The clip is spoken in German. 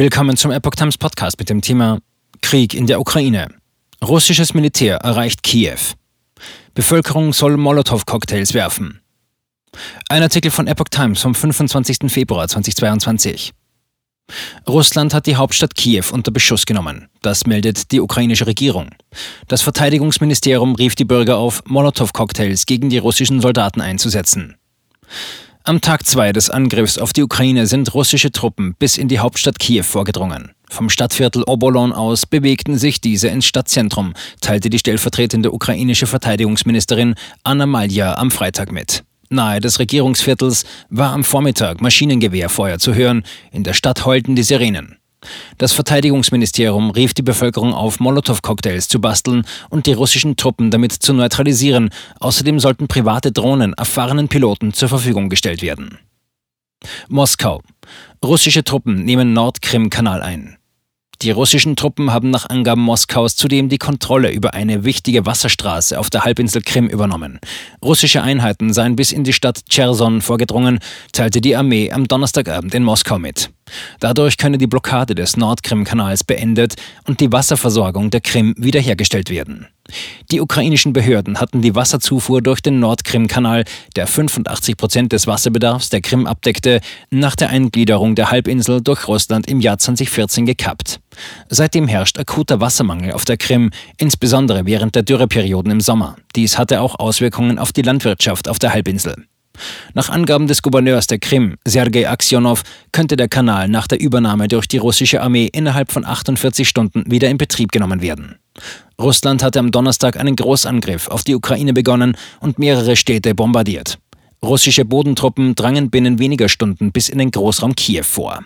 Willkommen zum Epoch Times Podcast mit dem Thema Krieg in der Ukraine. Russisches Militär erreicht Kiew. Bevölkerung soll Molotow-Cocktails werfen. Ein Artikel von Epoch Times vom 25. Februar 2022. Russland hat die Hauptstadt Kiew unter Beschuss genommen. Das meldet die ukrainische Regierung. Das Verteidigungsministerium rief die Bürger auf, Molotow-Cocktails gegen die russischen Soldaten einzusetzen. Am Tag 2 des Angriffs auf die Ukraine sind russische Truppen bis in die Hauptstadt Kiew vorgedrungen. Vom Stadtviertel Obolon aus bewegten sich diese ins Stadtzentrum, teilte die stellvertretende ukrainische Verteidigungsministerin Anna Malja am Freitag mit. Nahe des Regierungsviertels war am Vormittag Maschinengewehrfeuer zu hören, in der Stadt heulten die Sirenen. Das Verteidigungsministerium rief die Bevölkerung auf, Molotow-Cocktails zu basteln und die russischen Truppen damit zu neutralisieren. Außerdem sollten private Drohnen erfahrenen Piloten zur Verfügung gestellt werden. Moskau. Russische Truppen nehmen Nordkrim-Kanal ein. Die russischen Truppen haben nach Angaben Moskaus zudem die Kontrolle über eine wichtige Wasserstraße auf der Halbinsel Krim übernommen. Russische Einheiten seien bis in die Stadt Cherson vorgedrungen, teilte die Armee am Donnerstagabend in Moskau mit. Dadurch könne die Blockade des Nordkrim-Kanals beendet und die Wasserversorgung der Krim wiederhergestellt werden. Die ukrainischen Behörden hatten die Wasserzufuhr durch den Nordkrim-Kanal, der 85 Prozent des Wasserbedarfs der Krim abdeckte, nach der Eingliederung der Halbinsel durch Russland im Jahr 2014 gekappt. Seitdem herrscht akuter Wassermangel auf der Krim, insbesondere während der Dürreperioden im Sommer. Dies hatte auch Auswirkungen auf die Landwirtschaft auf der Halbinsel. Nach Angaben des Gouverneurs der Krim, Sergei Aksionow, könnte der Kanal nach der Übernahme durch die russische Armee innerhalb von 48 Stunden wieder in Betrieb genommen werden. Russland hatte am Donnerstag einen Großangriff auf die Ukraine begonnen und mehrere Städte bombardiert. Russische Bodentruppen drangen binnen weniger Stunden bis in den Großraum Kiew vor.